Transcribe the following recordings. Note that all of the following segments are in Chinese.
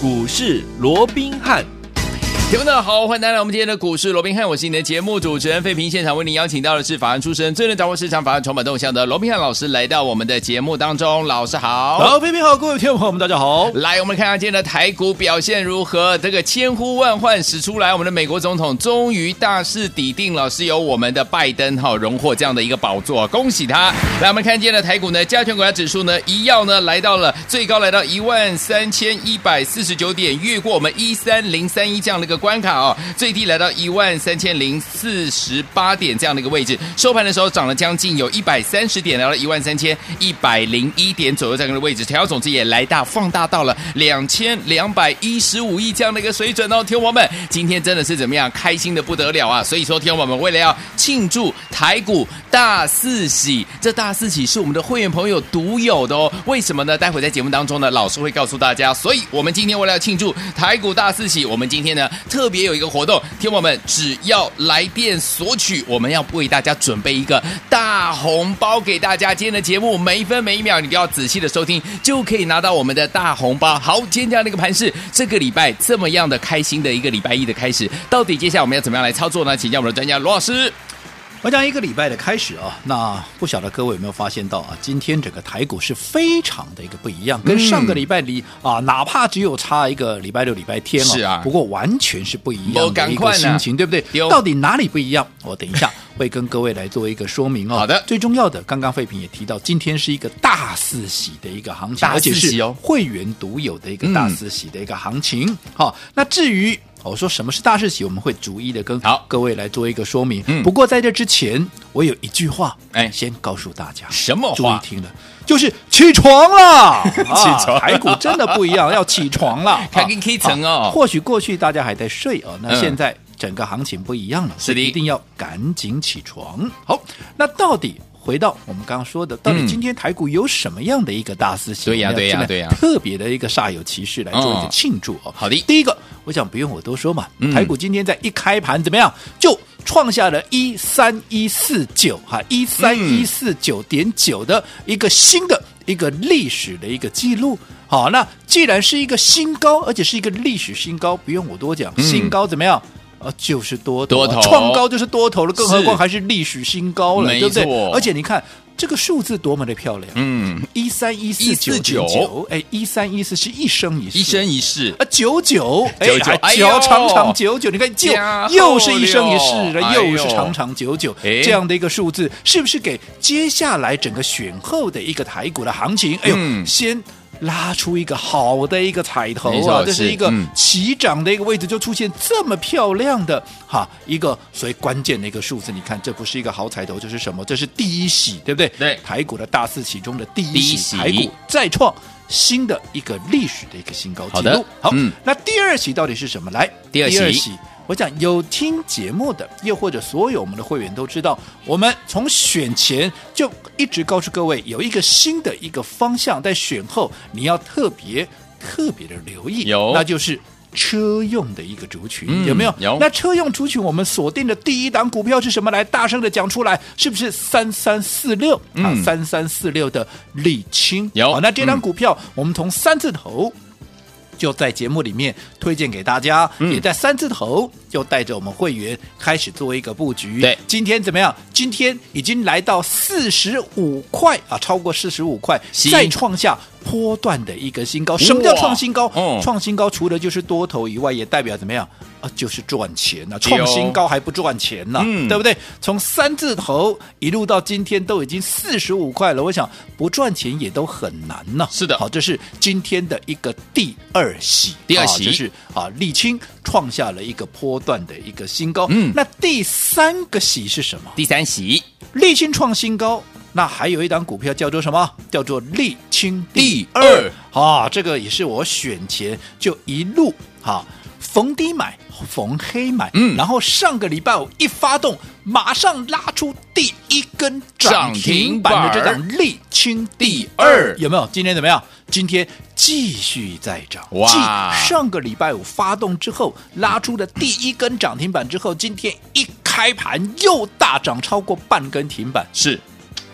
股市罗宾汉。听众们好，欢迎来到我们今天的股市罗宾汉，我是你的节目主持人费平。现场为您邀请到的是法案出身、最能掌握市场法案筹码动向的罗宾汉老师，来到我们的节目当中。老师好，好，费平好，各位听众朋友们，大家好。来，我们看看今天的台股表现如何？这个千呼万唤始出来，我们的美国总统终于大势抵定了，是由我们的拜登哈荣获这样的一个宝座，恭喜他。来，我们看今天的台股呢，加权股价指数呢，一样呢来到了最高来到一万三千一百四十九点，越过我们一三零三一这样的一个关卡哦。最低来到一万三千零四十八点这样的一个位置，收盘的时候涨了将近有一百三十点，来到一万三千一百零一点左右这样的位置，成交总值也来大放大到了两千两百一十五亿这样的一个水准哦。天王们今天真的是怎么样，开心的不得了啊！所以说，天王们为了要庆祝台股大四喜，这大四喜是我们的会员朋友独有的哦。为什么呢？待会在节目当中呢，老师会告诉大家。所以我们今天为了要庆祝台股大四喜，我们今天呢特别有一个活动。听我们只要来电索取，我们要为大家准备一个大红包给大家。今天的节目每一分每一秒，你都要仔细的收听，就可以拿到我们的大红包。好，今天这样的一个盘势，这个礼拜这么样的开心的一个礼拜一的开始，到底接下来我们要怎么样来操作呢？请教我们的专家罗老师。我讲一个礼拜的开始啊，那不晓得各位有没有发现到啊，今天整个台股是非常的一个不一样，跟上个礼拜里啊，哪怕只有差一个礼拜六、礼拜天啊，是啊，不过完全是不一样的一个心情，对不对？到底哪里不一样？我等一下会跟各位来做一个说明哦。好的，最重要的，刚刚费平也提到，今天是一个大四喜的一个行情，而且是会员独有的一个大四喜的一个行情。好，那至于。我说什么是大事喜，我们会逐一的跟好各位来做一个说明。嗯，不过在这之前，我有一句话，哎，先告诉大家，什么话？注意听了，就是起床了。起床，台股真的不一样，要起床了。开根 K 层哦。或许过去大家还在睡哦，那现在整个行情不一样了，是的，一定要赶紧起床。好，那到底？回到我们刚刚说的，到底今天台股有什么样的一个大事情？对呀，对呀，对呀，特别的一个煞有其事来做一个庆祝哦。好的，第一个，我想不用我多说嘛，台股今天在一开盘怎么样，就创下了一三一四九哈一三一四九点九的一个新的一个历史的一个记录。好，那既然是一个新高，而且是一个历史新高，不用我多讲，新高怎么样？啊，就是多头，多头创高就是多头了，更何况还是历史新高了，对不对？而且你看这个数字多么的漂亮，嗯，一三一四九九，哎，一三一四是一生一世，一生一世啊，九九九九，哎呦，长长久久，你看就又是一生一世了，又是长长久久，这样的一个数字，是不是给接下来整个选后的一个台股的行情？哎呦，先。拉出一个好的一个彩头啊，这是一个起涨的一个位置，就出现这么漂亮的哈一个所以关键的一个数字。你看，这不是一个好彩头，这是什么？这是第一喜，对不对？对，台股的大四喜中的第一喜，台股再创新的一个历史的一个新高纪录。好的，好，那第二喜到底是什么？来，第二喜。我想有听节目的，又或者所有我们的会员都知道，我们从选前就一直告诉各位，有一个新的一个方向，在选后你要特别特别的留意，有，那就是车用的一个族群，嗯、有没有？有。那车用族群，我们锁定的第一档股票是什么？来，大声的讲出来，是不是三三四六啊？三三四六的沥青那这档股票，嗯、我们从三字头。就在节目里面推荐给大家，嗯、也在三字头就带着我们会员开始做一个布局。对，今天怎么样？今天已经来到四十五块啊，超过四十五块，再创下波段的一个新高。什么叫创新高？哦、创新高除了就是多头以外，也代表怎么样？啊，就是赚钱呐！创新高还不赚钱呢，嗯、对不对？从三字头一路到今天都已经四十五块了，我想不赚钱也都很难呢。是的，好，这是今天的一个第二喜，第二喜、啊、就是啊，沥青创下了一个波段的一个新高。嗯，那第三个喜是什么？第三喜，沥青创新高，那还有一档股票叫做什么？叫做沥青第二啊，这个也是我选前就一路哈。逢低买，逢黑买，嗯，然后上个礼拜五一发动，马上拉出第一根涨停板。的这档沥青第二，有没有？今天怎么样？今天继续再涨，哇！上个礼拜五发动之后，拉出的第一根涨停板之后，今天一开盘又大涨超过半根停板，是。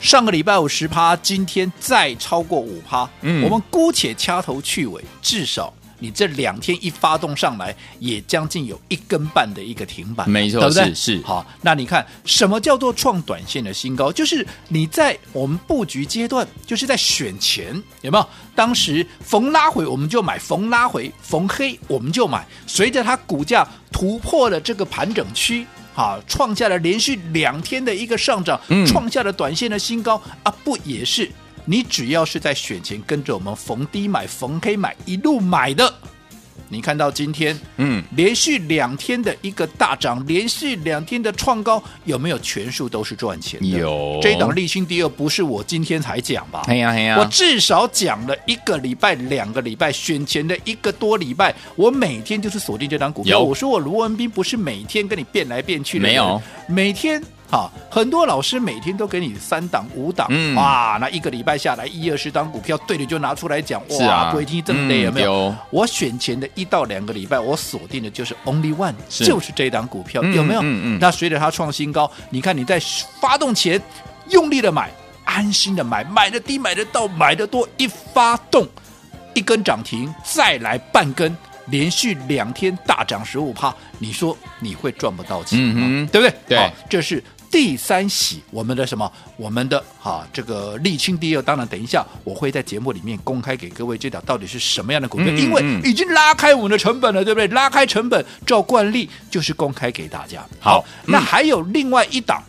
上个礼拜五十趴，今天再超过五趴，嗯，我们姑且掐头去尾，至少。你这两天一发动上来，也将近有一根半的一个停板，没错，对不对？是是。好，那你看什么叫做创短线的新高？就是你在我们布局阶段，就是在选前有没有？当时逢拉回我们就买，逢拉回逢黑我们就买，随着它股价突破了这个盘整区。好，创下了连续两天的一个上涨，嗯、创下了短线的新高啊！不也是？你只要是在选前跟着我们逢低买、逢黑买，一路买的。你看到今天，嗯，连续两天的一个大涨，连续两天的创高，有没有全数都是赚钱的？有。这一档立新第二不是我今天才讲吧？哎呀哎呀，我至少讲了一个礼拜、两个礼拜，选前的一个多礼拜，我每天就是锁定这档股票。我说我卢文斌不是每天跟你变来变去的，没有，每天。好，很多老师每天都给你三档五档，嗯，哇，那一个礼拜下来一二十档股票，对的就拿出来讲，哇，是啊，不会听这么累有没有？有。我选前的一到两个礼拜，我锁定的就是 only one，是就是这档股票，有没有？嗯嗯。嗯，那随着它创新高，你看你在发动前用力的买，安心的买，买的低买的到，买的多，一发动一根涨停，再来半根，连续两天大涨十五趴，你说你会赚不到钱吗？嗯、对不对？对，这是。第三喜，我们的什么？我们的哈，这个沥青第二。当然，等一下我会在节目里面公开给各位，这档到底是什么样的股票？嗯嗯、因为已经拉开我们的成本了，对不对？拉开成本，照惯例就是公开给大家。好，好那还有另外一档，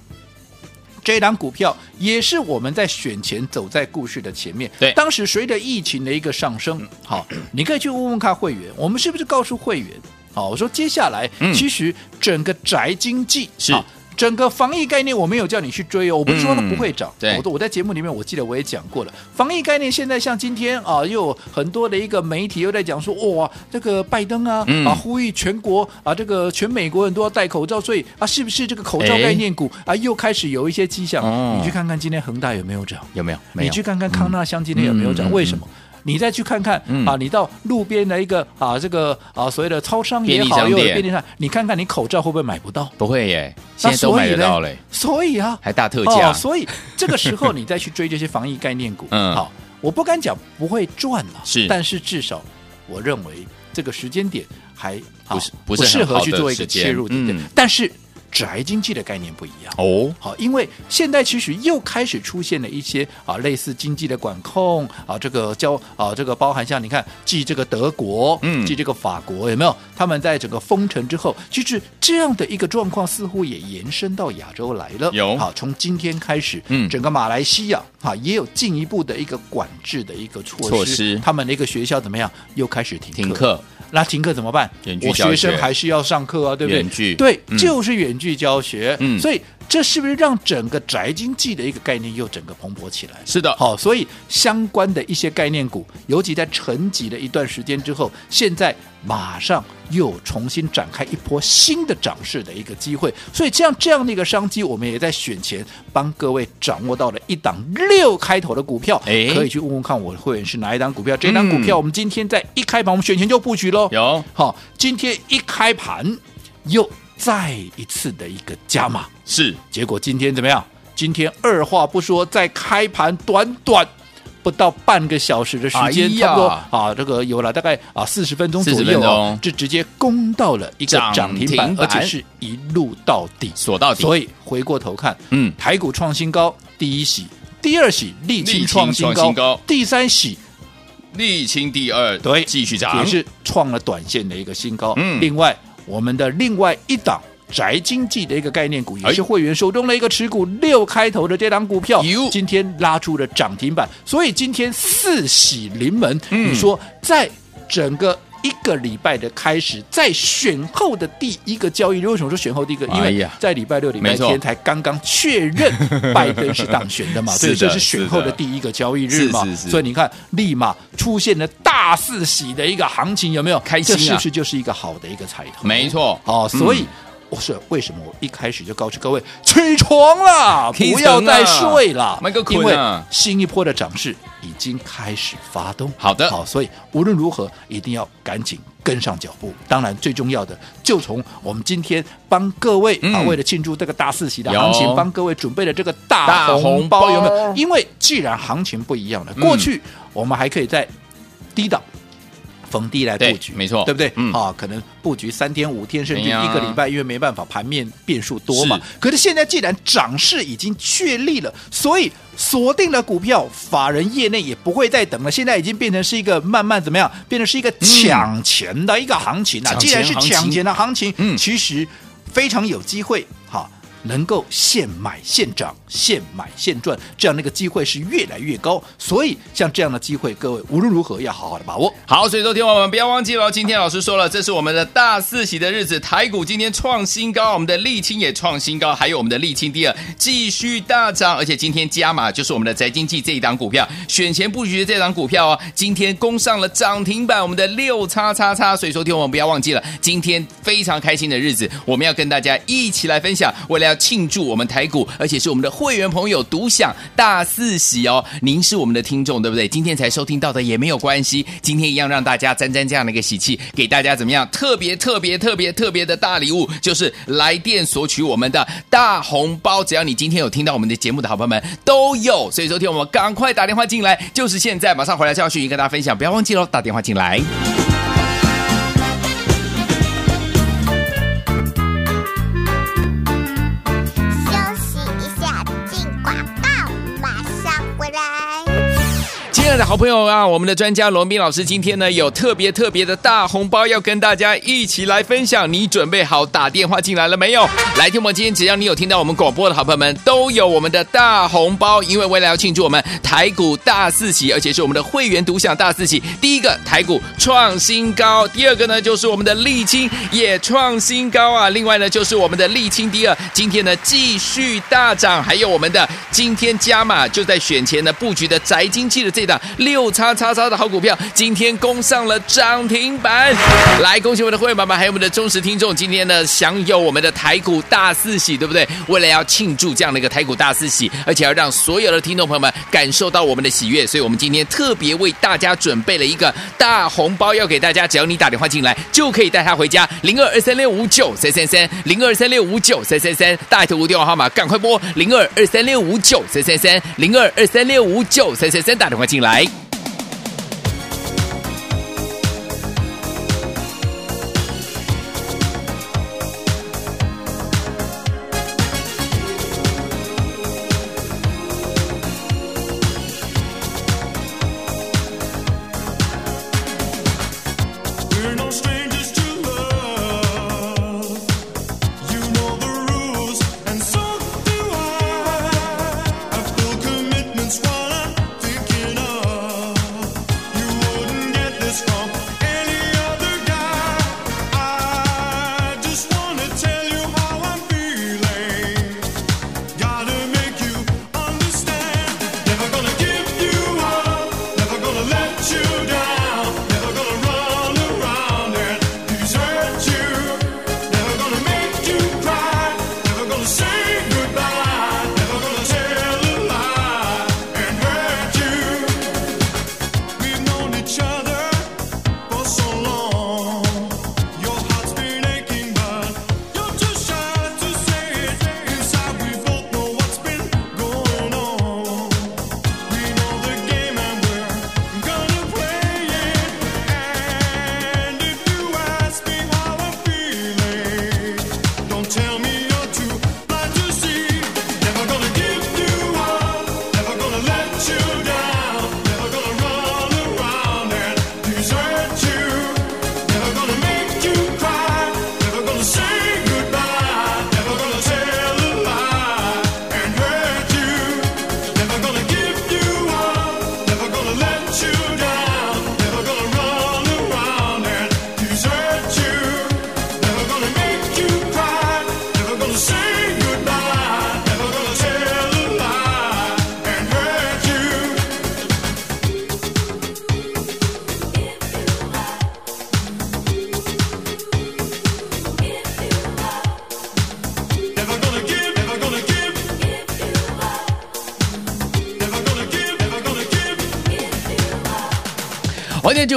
嗯、这一档股票也是我们在选前走在故事的前面。对，当时随着疫情的一个上升，好，你可以去问问看会员，我们是不是告诉会员？好，我说接下来，嗯、其实整个宅经济是。整个防疫概念，我没有叫你去追哦，我不是说它不会涨。嗯、对，我我在节目里面，我记得我也讲过了。防疫概念现在像今天啊，又有很多的一个媒体又在讲说，哇，这个拜登啊、嗯、啊，呼吁全国啊，这个全美国人都要戴口罩，所以啊，是不是这个口罩概念股啊，又开始有一些迹象？哦、你去看看今天恒大有没有涨？有没有？没有。你去看看康纳香今天有没有涨？嗯、为什么？你再去看看、嗯、啊，你到路边的一个啊，这个啊所谓的超商也好，又有便利店，你看看你口罩会不会买不到？不会耶，现在都买得到嘞。所以啊，还大特价、哦。所以这个时候你再去追这些防疫概念股，嗯，好，我不敢讲不会赚了，是，但是至少我认为这个时间点还不是不是适合去做一个切入点，嗯、但是。宅经济的概念不一样哦，好，因为现在其实又开始出现了一些啊类似经济的管控啊，这个交啊这个包含像你看，继这个德国，嗯，继这个法国有没有？他们在整个封城之后，其实这样的一个状况似乎也延伸到亚洲来了。有好，从今天开始，嗯，整个马来西亚哈也有进一步的一个管制的一个措施，措施他们的一个学校怎么样？又开始。停课那停课怎么办？我学生还是要上课啊，对不对？对，嗯、就是远距教学。嗯，所以这是不是让整个宅经济的一个概念又整个蓬勃起来？是的，好，所以相关的一些概念股，尤其在沉寂了一段时间之后，现在马上又重新展开一波新的涨势的一个机会。所以这样这样的一个商机，我们也在选前帮各位掌握到了一档六开头的股票，哎，可以去问问看我的会员是哪一档股票。这档股票我们今天在一开盘，我们选前就布局喽。有，好，今天一开盘又。再一次的一个加码是，结果今天怎么样？今天二话不说，在开盘短短不到半个小时的时间，哎、差不多啊，这个有了大概啊四十分钟左右哦，就直接攻到了一个涨停板，而且是一路到底锁到底。所以回过头看，嗯，台股创新高，第一喜，第二喜，沥青创新高，第三喜，沥青第二，对，继续涨，也是创了短线的一个新高。嗯，另外。我们的另外一档宅经济的一个概念股，也是会员手中的一个持股六开头的这档股票，今天拉出了涨停板，所以今天四喜临门。你说，在整个一个礼拜的开始，在选后的第一个交易日，为什么说选后第一个？因为在礼拜六、礼拜天才刚刚确认拜登是当选的嘛，所以这是选后的第一个交易日嘛。所以你看，立马出现了大四喜的一个行情，有没有？开心啊！这是不是就是一个好的一个彩头？没错，哦，所以。我是为什么我一开始就告诉各位起床了，不要再睡了，因为新一波的涨势已经开始发动。好的，好，所以无论如何一定要赶紧跟上脚步。当然，最重要的就从我们今天帮各位啊，为了庆祝这个大四喜的行情，帮各位准备了这个大红包，有没有？因为既然行情不一样了，过去我们还可以在低档。逢低来布局，没错，对不对？嗯，啊，可能布局三天五天甚至一哎个礼拜，因为没办法盘面变数多嘛。可是现在既然涨势已经确立了，所以锁定了股票，法人业内也不会再等了。现在已经变成是一个慢慢怎么样？变成是一个抢钱的一个行情了。既然是抢钱的行情，嗯其实非常有机会，哈。能够现买现涨，现买现赚，这样那个机会是越来越高。所以像这样的机会，各位无论如何要好好的把握。好，所以说听我们不要忘记了，今天老师说了，这是我们的大四喜的日子，台股今天创新高，我们的沥青也创新高，还有我们的沥青第二继续大涨，而且今天加码就是我们的宅经济这一档股票，选前布局的这档股票哦，今天攻上了涨停板，我们的六叉叉叉。所以说听我们不要忘记了，今天非常开心的日子，我们要跟大家一起来分享，为了要庆祝我们台股，而且是我们的会员朋友独享大四喜哦。您是我们的听众，对不对？今天才收听到的也没有关系，今天一样让大家沾沾这样的一个喜气，给大家怎么样？特别特别特别特别的大礼物，就是来电索取我们的大红包。只要你今天有听到我们的节目的好朋友们都有，所以说听我们赶快打电话进来，就是现在，马上回来教训，跟大家分享，不要忘记喽，打电话进来。的好朋友啊，我们的专家罗斌老师今天呢有特别特别的大红包要跟大家一起来分享，你准备好打电话进来了没有？来听我们今天只要你有听到我们广播的好朋友们都有我们的大红包，因为为了要庆祝我们台股大四喜，而且是我们的会员独享大四喜。第一个台股创新高，第二个呢就是我们的沥青也创新高啊，另外呢就是我们的沥青第二今天呢继续大涨，还有我们的今天加码就在选前呢布局的宅经济的这档。六叉叉叉的好股票，今天攻上了涨停板。来，恭喜我们的会员宝宝，还有我们的忠实听众，今天呢享有我们的台股大四喜，对不对？为了要庆祝这样的一个台股大四喜，而且要让所有的听众朋友们感受到我们的喜悦，所以我们今天特别为大家准备了一个大红包，要给大家。只要你打电话进来，就可以带他回家。零二二三六五九三三三，零二三六五九三三三，大头无电话号码，赶快拨零二二三六五九三三三，零二二三六五九三三三，打电话进来。欢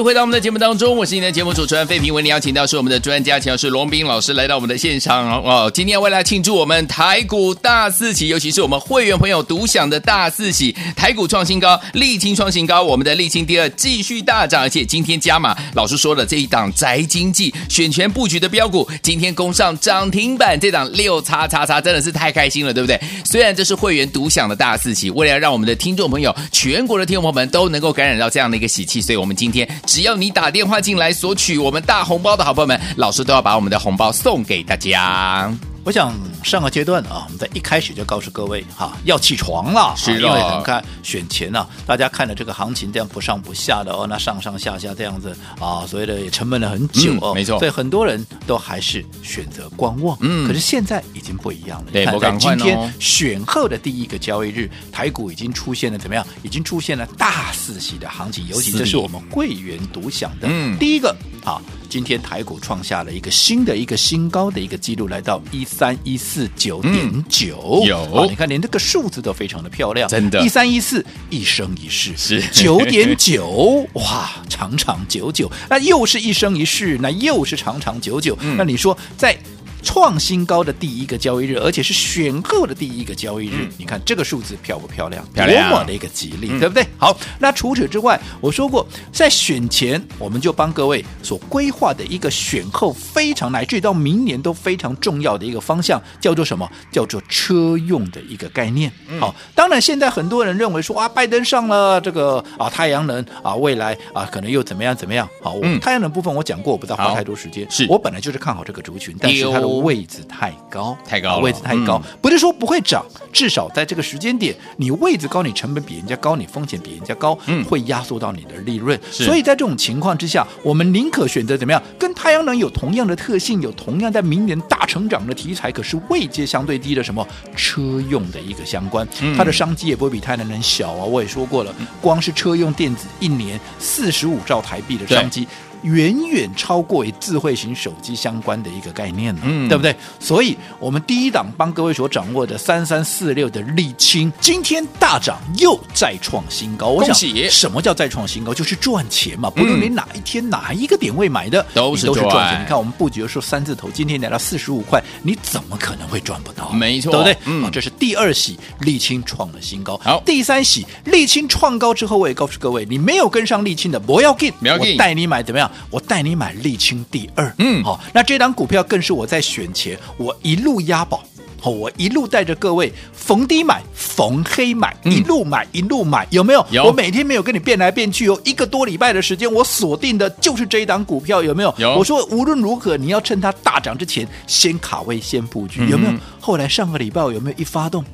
回到我们的节目当中，我是你的节目主持人费平，为你邀请到是我们的专家，请到是龙斌老师来到我们的现场哦。今天为了庆祝我们台股大四喜，尤其是我们会员朋友独享的大四喜，台股创新高，沥青创新高，我们的沥青第二继续大涨，而且今天加码，老师说的这一档宅经济选权布局的标股，今天攻上涨停板，这档六叉叉叉真的是太开心了，对不对？虽然这是会员独享的大四喜，为了让我们的听众朋友，全国的听众朋友们都能够感染到这样的一个喜气，所以我们今天。只要你打电话进来索取我们大红包的好朋友们，老师都要把我们的红包送给大家。我想上个阶段啊，我们在一开始就告诉各位哈，要起床了，是的，因为很看选前呢、啊，大家看了这个行情这样不上不下的哦，那上上下下这样子啊，所谓的也沉闷了很久哦，嗯、没错，所以很多人都还是选择观望。嗯，可是现在已经不一样了。对，看我赶快今天选后的第一个交易日，台股已经出现了怎么样？已经出现了大四喜的行情，尤其这是我们会员独享的。嗯，第一个啊。今天台股创下了一个新的一个新高的一个记录，来到一三一四九点九。有、啊，你看连这个数字都非常的漂亮，真的，一三一四一生一世。是。九点九，哇，长长久久，那又是一生一世，那又是长长久久，嗯、那你说在？创新高的第一个交易日，而且是选后的第一个交易日，嗯、你看这个数字漂不漂亮？漂亮，多么的一个吉利，嗯、对不对？好，那除此之外，我说过，在选前我们就帮各位所规划的一个选后非常乃至于到明年都非常重要的一个方向，叫做什么？叫做车用的一个概念。嗯、好，当然现在很多人认为说啊，拜登上了这个啊太阳能啊，未来啊可能又怎么样怎么样？好，太阳能部分我讲过，我不知道花太多时间。是我本来就是看好这个族群，但是它的。位置太高，太高，位置太高，嗯、不是说不会涨，至少在这个时间点，你位置高，你成本比人家高，你风险比人家高，嗯，会压缩到你的利润。所以在这种情况之下，我们宁可选择怎么样？跟太阳能有同样的特性，有同样在明年大成长的题材，可是位阶相对低的什么车用的一个相关，嗯、它的商机也不会比太阳能小啊。我也说过了，光是车用电子一年四十五兆台币的商机。远远超过于智慧型手机相关的一个概念了，嗯，对不对？所以，我们第一档帮各位所掌握的三三四六的沥青，今天大涨又再创新高。恭喜！什么叫再创新高？就是赚钱嘛。不论你哪一天哪一个点位买的，都是赚钱。你看我们布局的时候三字头，今天来到四十五块，你怎么可能会赚不到？没错，对不对？嗯，这是第二喜，沥青创了新高。好，第三喜，沥青创高之后，我也告诉各位，你没有跟上沥青的，不要紧，我带你买怎么样？我带你买沥青第二，嗯，好，那这档股票更是我在选前，我一路押宝，好，我一路带着各位逢低买，逢黑买，一路买一路买，有没有？有。我每天没有跟你变来变去哦，一个多礼拜的时间，我锁定的就是这一档股票，有没有？有。我说无论如何，你要趁它大涨之前先卡位，先布局，有没有？后来上个礼拜有没有一发动？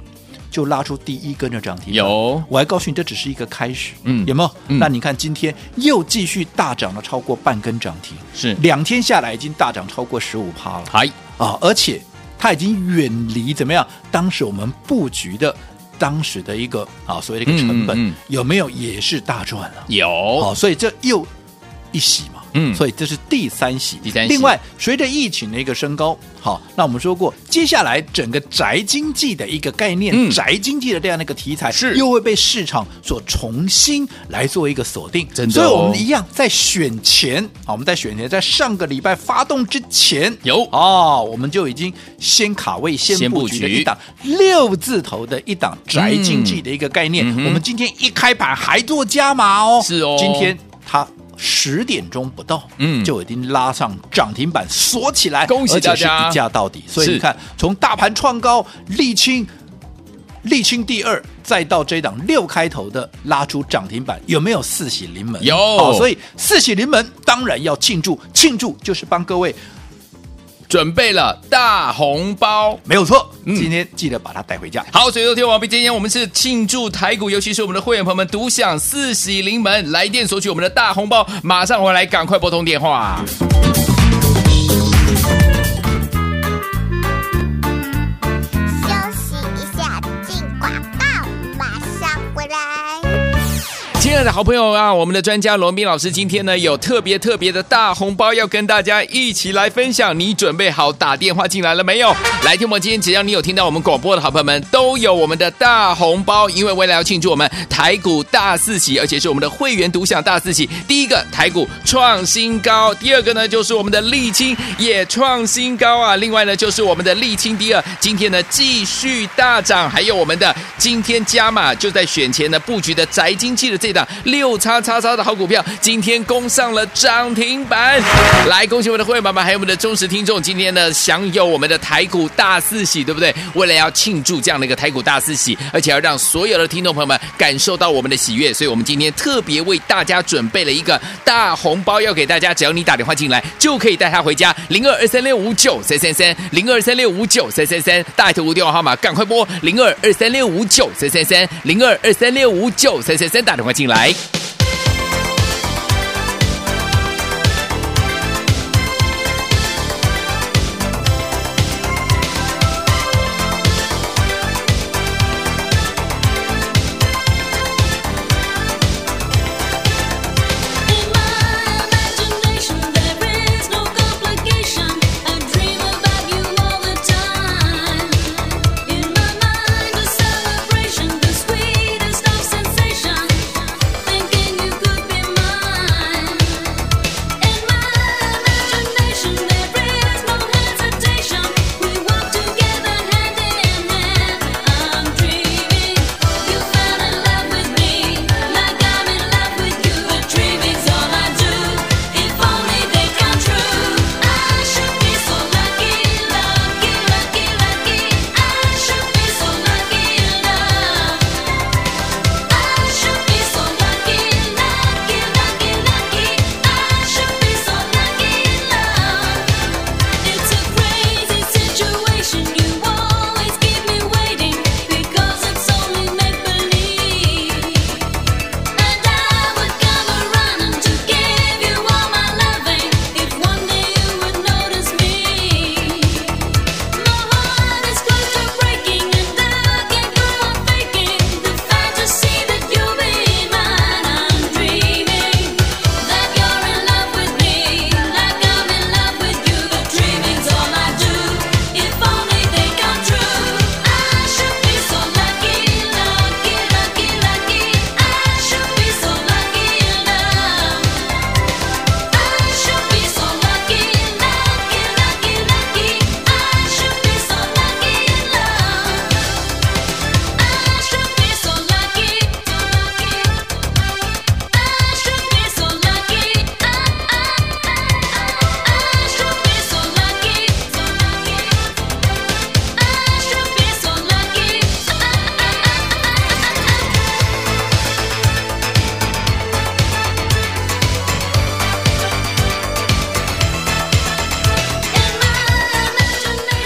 就拉出第一根的涨停，有，我还告诉你这只是一个开始，嗯，有没有？嗯、那你看今天又继续大涨了超过半根涨停，是两天下来已经大涨超过十五趴了，嗨啊！而且它已经远离怎么样？当时我们布局的当时的一个啊所谓的一个成本、嗯嗯、有没有也是大赚了？有，好，所以这又一洗嘛。嗯，所以这是第三喜。第三喜。另外，随着疫情的一个升高，好，那我们说过，接下来整个宅经济的一个概念，嗯、宅经济的这样的一个题材，是又会被市场所重新来做一个锁定。真的、哦。所以我们一样在选前，好，我们在选前，在上个礼拜发动之前，有哦，我们就已经先卡位、先布局的一档六字头的一档宅经济的一个概念。嗯、我们今天一开盘还做加码哦，是哦，今天它。十点钟不到，嗯，就已经拉上涨停板锁起来，恭喜大家，而且是一价到底。所以你看，从大盘创高，沥青，沥青第二，再到这档六开头的拉出涨停板，有没有四喜临门？有，所以四喜临门，当然要庆祝，庆祝就是帮各位。准备了大红包，没有错。今天记得把它带回家。嗯、好，所以说听完毕，今天我们是庆祝台股，尤其是我们的会员朋友们独享四喜临门，来电索取我们的大红包，马上回来，赶快拨通电话。亲爱的好朋友啊，我们的专家罗宾老师今天呢有特别特别的大红包要跟大家一起来分享，你准备好打电话进来了没有？来听我们今天只要你有听到我们广播的好朋友们，都有我们的大红包，因为为了要庆祝我们台股大四喜，而且是我们的会员独享大四喜。第一个台股创新高，第二个呢就是我们的沥青也创新高啊，另外呢就是我们的沥青第二，今天呢继续大涨，还有我们的今天加码就在选前呢布局的宅经济的这。六叉叉叉的好股票，今天攻上了涨停板，来恭喜我们的会员们，还有我们的忠实听众，今天呢享有我们的台股大四喜，对不对？为了要庆祝这样的一个台股大四喜，而且要让所有的听众朋友们感受到我们的喜悦，所以我们今天特别为大家准备了一个大红包要给大家，只要你打电话进来，就可以带他回家。零二二三六五九三三三，零二三六五九三三三，大头无电话号码，赶快拨零二二三六五九三三三，零二二三六五九三三三，打电话进。来。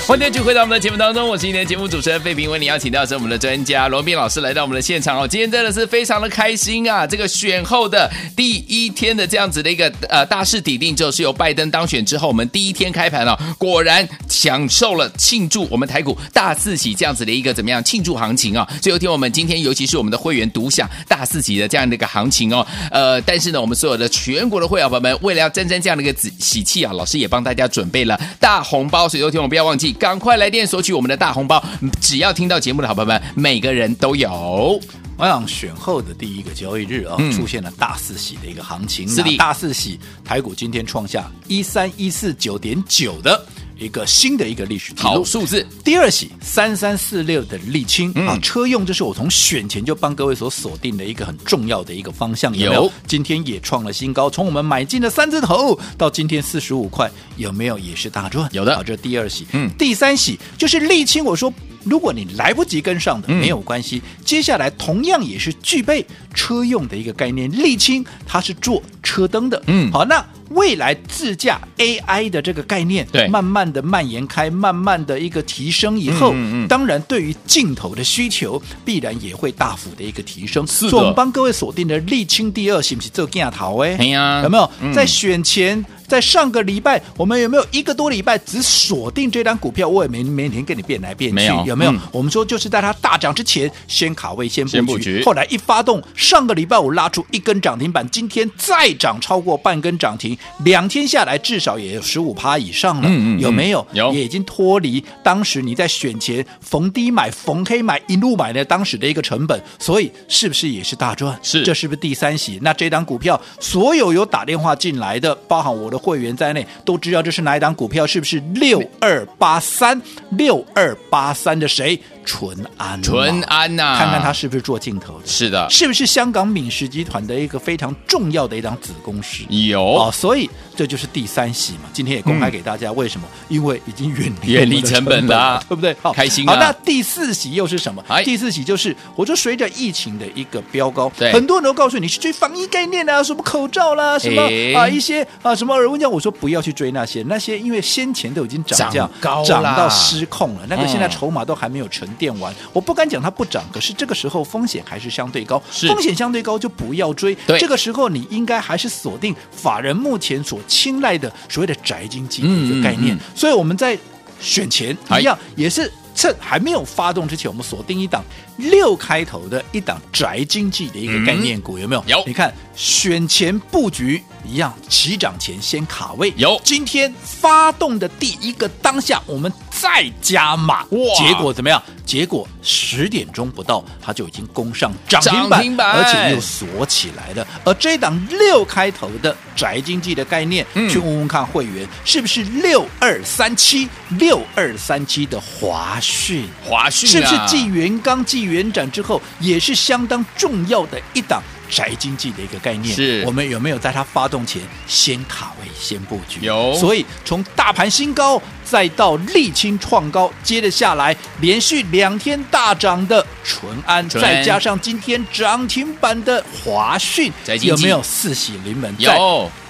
欢迎继续回到我们的节目当中，我是今天节目主持人费平，为你邀请到的是我们的专家罗宾老师来到我们的现场哦。今天真的是非常的开心啊！这个选后的第一天的这样子的一个呃大势底定之后，是由拜登当选之后，我们第一天开盘了，果然享受了庆祝我们台股大四喜这样子的一个怎么样庆祝行情啊！最后听我们今天尤其是我们的会员独享大四喜的这样的一个行情哦。呃，但是呢，我们所有的全国的会员朋友们，为了要沾沾这样的一个喜气啊，老师也帮大家准备了大红包，所以有听我们不要忘记。赶快来电索取我们的大红包！只要听到节目的好朋友们，每个人都有。我想选后的第一个交易日啊，嗯、出现了大四喜的一个行情。是的，大四喜，台股今天创下一三一四九点九的一个新的一个历史好数字。第二喜三三四六的沥青、嗯、啊，车用这是我从选前就帮各位所锁定的一个很重要的一个方向。有，有今天也创了新高，从我们买进的三字头到今天四十五块，有没有也是大赚？有的。好，这是第二喜。嗯，第三喜就是沥青，我说。如果你来不及跟上的，没有关系。嗯、接下来同样也是具备车用的一个概念，沥青它是做车灯的。嗯好，那未来自驾 AI 的这个概念，对慢慢的蔓延开，慢慢的一个提升以后，嗯嗯嗯当然对于镜头的需求必然也会大幅的一个提升。是的所以我们帮各位锁定的沥青第二，是不是这个镜头？哎，哎呀有没有嗯在选前？在上个礼拜，我们有没有一个多礼拜只锁定这张股票？我也没每天跟你变来变去，没有有没有？嗯我们说就是在它大涨之前先卡位、先布局，先布局后来一发动，上个礼拜五拉出一根涨停板，今天再涨超过半根涨停，两天下来至少也有十五趴以上了，嗯嗯嗯有没有？有也已经脱离当时你在选前逢低买、逢黑买、一路买的当时的一个成本，所以是不是也是大赚？是这是不是第三喜？那这档股票，所有有打电话进来的，包含我的会员在内，都知道这是哪一档股票？是不是六二八三六二八三的谁？淳安嘛，淳安呐、看看他是不是做镜头的，是的，是不是香港敏实集团的一个非常重要的一张子公司？有、哦，所以这就是第三喜嘛。今天也公开给大家，为什么？因为已经远离远离成本了。了，对不对？好，开心啊。好，那第四喜又是什么？哎？第四喜就是，我就随着疫情的一个飙高，对。很多人都告诉你去追防疫概念啊，什么口罩啦，什么哎。啊一些啊什么耳温枪，我说不要去追那些，那些因为先前都已经涨价涨高涨到失控了，那个现在嗯。筹码都还没有沉淀完，我不敢讲它不涨，可是这个时候风险还是相对高，风险相对高就不要追，对。这个时候你应该还是锁定法人目前所青睐的所谓的宅经济的一个概念，嗯。嗯嗯所以我们在选前哎。一样也是趁还没有发动之前，我们锁定一档六开头的一档宅经济的一个概念股，有没有？有你看选前布局一样，起涨前先卡位。有今天发动的第一个当下，我们再加码，哇结果怎么样？结果十点钟不到，它就已经攻上涨停板，停板而且又锁起来了。而这档六开头的宅经济的概念，嗯去问问看会员是不是六二三七六二三七的华讯？华讯、啊、是不是继元刚、继元展之后，也是相当重要的一档宅经济的一个概念？是我们有没有在它发动前先卡位、先布局？有所以从大盘新高，再到沥青创高，接着下来连续两天大涨的淳安，淳安再加上今天涨停板的华讯有没有四喜临门？有在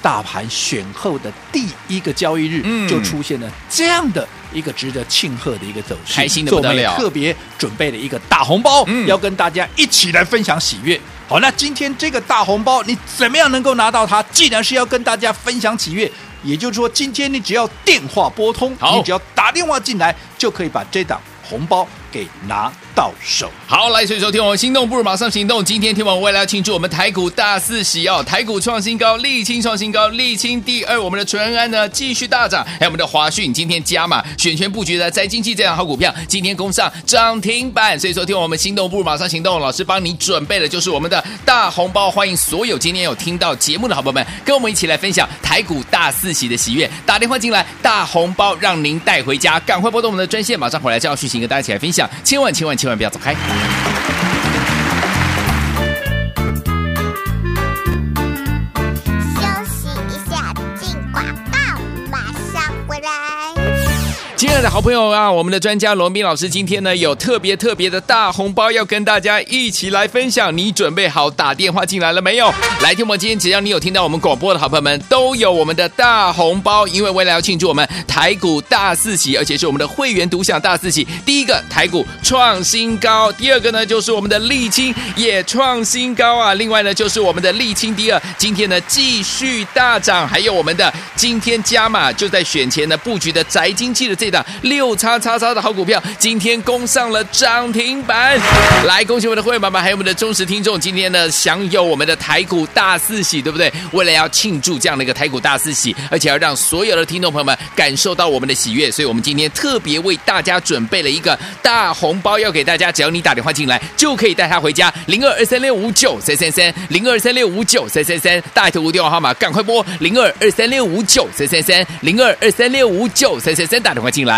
大盘选后的第一个交易日，嗯就出现了这样的一个值得庆贺的一个走势，开心的不得了特别准备了一个大红包，嗯要跟大家一起来分享喜悦。好，那今天这个大红包你怎么样能够拿到它？既然是要跟大家分享喜悦，也就是说，今天你只要电话拨通，好你只要打电话进来，就可以把这档红包给拿到手。好，来，所以说听我们心动不如马上行动。今天天王为了要庆祝我们台股大四喜哦，台股创新高，沥青创新高，沥青第二，我们的淳安呢继续大涨，还有我们的华讯今天加码选权布局的在经济这样好股票，今天攻上涨停板。所以说听我们心动不如马上行动，老师帮你准备的就是我们的大红包，欢迎所有今天有听到节目的好朋友们，跟我们一起来分享台股大四喜的喜悦。打电话进来，大红包让您带回家，赶快拨动我们的专线，马上回来就要续行跟大家一起来分享，千万千万千千万不要走开。的好朋友啊，我们的专家罗斌老师今天呢有特别特别的大红包要跟大家一起来分享，你准备好打电话进来了没有？来听我今天只要你有听到我们广播的好朋友们，都有我们的大红包，因为为了要庆祝我们台股大四喜，而且是我们的会员独享大四喜。第一个台股创新高，第二个呢就是我们的沥青也创新高啊，另外呢就是我们的沥青第二，今天呢继续大涨，还有我们的今天加码就在选前呢布局的宅经济的这档六叉叉叉的好股票，今天攻上了涨停板。来，恭喜我们的会员爸爸，还有我们的忠实听众，今天呢享有我们的台股大四喜，对不对？为了要庆祝这样的一个台股大四喜，而且要让所有的听众朋友们感受到我们的喜悦，所以我们今天特别为大家准备了一个大红包，要给大家，只要你打电话进来，就可以带他回家。零二二三六五九三三三，零二三六五九三三三，大头无电话号码赶快拨零二二三六五九三三三，零二二三六五九三三三，打电话进来。